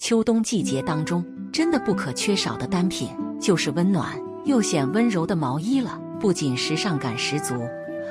秋冬季节当中真的不可缺少的单品就是温暖又显温柔的毛衣了。不仅时尚感十足，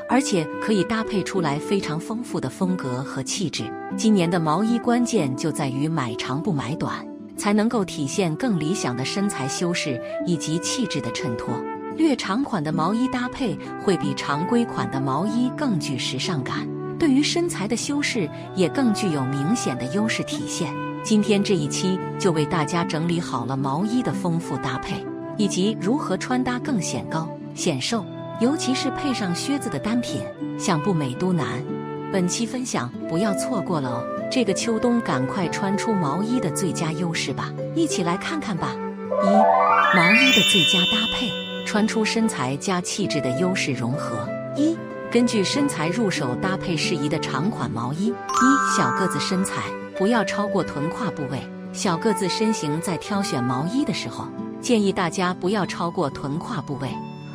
而且可以搭配出来非常丰富的风格和气质。今年的毛衣关键就在于买长不买短，才能够体现更理想的身材修饰以及气质的衬托。略长款的毛衣搭配会比常规款的毛衣更具时尚感，对于身材的修饰也更具有明显的优势体现。今天这一期就为大家整理好了毛衣的丰富搭配，以及如何穿搭更显高显瘦，尤其是配上靴子的单品，想不美都难。本期分享不要错过了哦！这个秋冬赶快穿出毛衣的最佳优势吧，一起来看看吧。一、毛衣的最佳搭配，穿出身材加气质的优势融合。一、根据身材入手搭配适宜的长款毛衣。一、小个子身材。不要超过臀胯部位。小个子身形在挑选毛衣的时候，建议大家不要超过臀胯部位，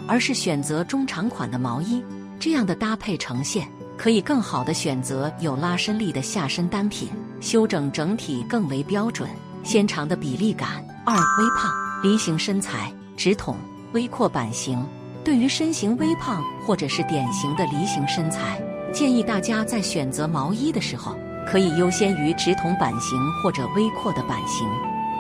而是选择中长款的毛衣。这样的搭配呈现可以更好的选择有拉伸力的下身单品，修整整体更为标准、纤长的比例感。二、微胖梨形身材，直筒微阔版型。对于身形微胖或者是典型的梨形身材，建议大家在选择毛衣的时候。可以优先于直筒版型或者微阔的版型，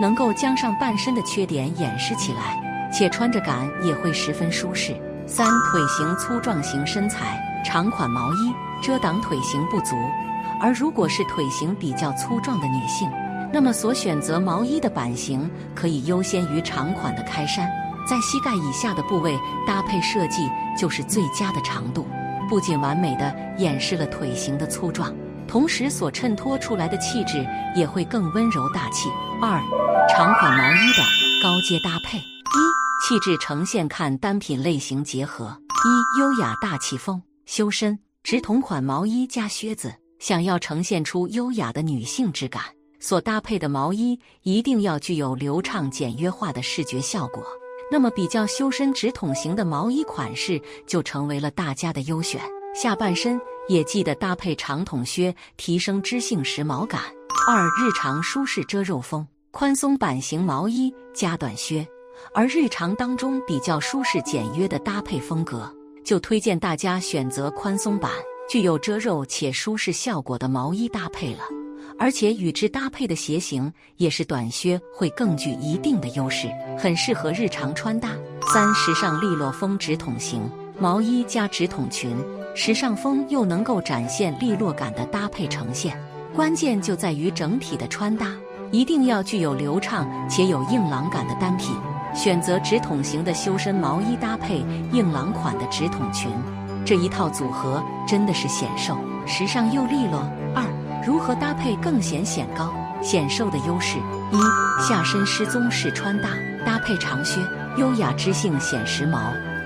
能够将上半身的缺点掩饰起来，且穿着感也会十分舒适。三腿型粗壮型身材，长款毛衣遮挡腿型不足，而如果是腿型比较粗壮的女性，那么所选择毛衣的版型可以优先于长款的开衫，在膝盖以下的部位搭配设计就是最佳的长度，不仅完美的掩饰了腿型的粗壮。同时，所衬托出来的气质也会更温柔大气。二，长款毛衣的高阶搭配：一，气质呈现看单品类型结合；一，优雅大气风，修身直筒款毛衣加靴子，想要呈现出优雅的女性质感，所搭配的毛衣一定要具有流畅简约化的视觉效果。那么，比较修身直筒型的毛衣款式就成为了大家的优选。下半身。也记得搭配长筒靴，提升知性时髦感。二、日常舒适遮肉风，宽松版型毛衣加短靴，而日常当中比较舒适简约的搭配风格，就推荐大家选择宽松版、具有遮肉且舒适效果的毛衣搭配了。而且与之搭配的鞋型也是短靴，会更具一定的优势，很适合日常穿搭。三、时尚利落风直筒型毛衣加直筒裙。时尚风又能够展现利落感的搭配呈现，关键就在于整体的穿搭一定要具有流畅且有硬朗感的单品。选择直筒型的修身毛衣搭配硬朗款的直筒裙，这一套组合真的是显瘦、时尚又利落。二、如何搭配更显显高显瘦的优势？一、下身失踪式穿搭，搭配长靴，优雅知性显时髦。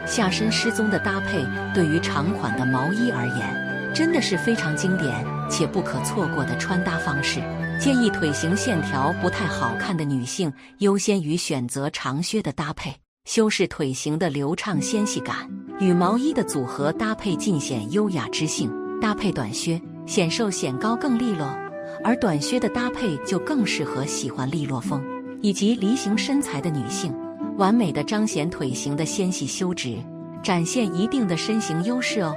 下身失踪的搭配，对于长款的毛衣而言，真的是非常经典且不可错过的穿搭方式。建议腿型线条不太好看的女性，优先于选择长靴的搭配，修饰腿型的流畅纤细感。与毛衣的组合搭配，尽显优雅知性。搭配短靴，显瘦显高更利落。而短靴的搭配就更适合喜欢利落风以及梨形身材的女性。完美的彰显腿型的纤细修直，展现一定的身形优势哦。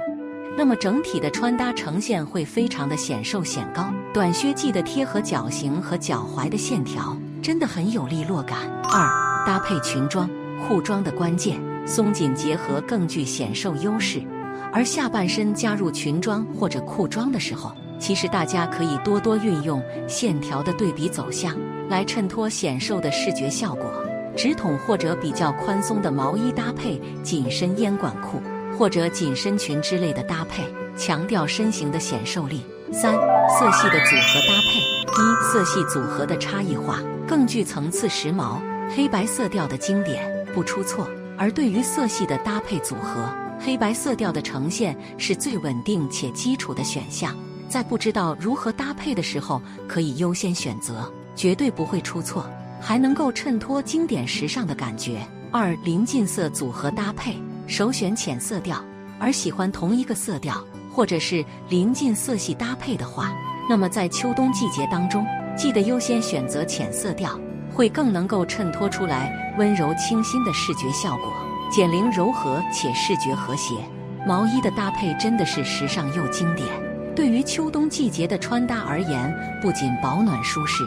那么整体的穿搭呈现会非常的显瘦显高。短靴记得贴合脚型和脚踝的线条，真的很有利落感。二搭配裙装、裤装的关键，松紧结合更具显瘦优势。而下半身加入裙装或者裤装的时候，其实大家可以多多运用线条的对比走向，来衬托显瘦的视觉效果。直筒或者比较宽松的毛衣搭配紧身烟管裤或者紧身裙之类的搭配，强调身形的显瘦力。三色系的组合搭配，一色系组合的差异化更具层次时髦，黑白色调的经典不出错。而对于色系的搭配组合，黑白色调的呈现是最稳定且基础的选项，在不知道如何搭配的时候，可以优先选择，绝对不会出错。还能够衬托经典时尚的感觉。二临近色组合搭配，首选浅色调。而喜欢同一个色调或者是临近色系搭配的话，那么在秋冬季节当中，记得优先选择浅色调，会更能够衬托出来温柔清新的视觉效果，减龄柔和且视觉和谐。毛衣的搭配真的是时尚又经典，对于秋冬季节的穿搭而言，不仅保暖舒适，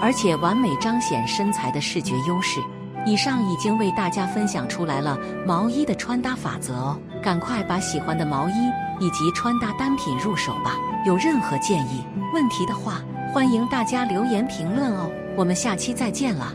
而且完美彰显身材的视觉优势。以上已经为大家分享出来了毛衣的穿搭法则哦，赶快把喜欢的毛衣以及穿搭单品入手吧。有任何建议、问题的话，欢迎大家留言评论哦。我们下期再见了。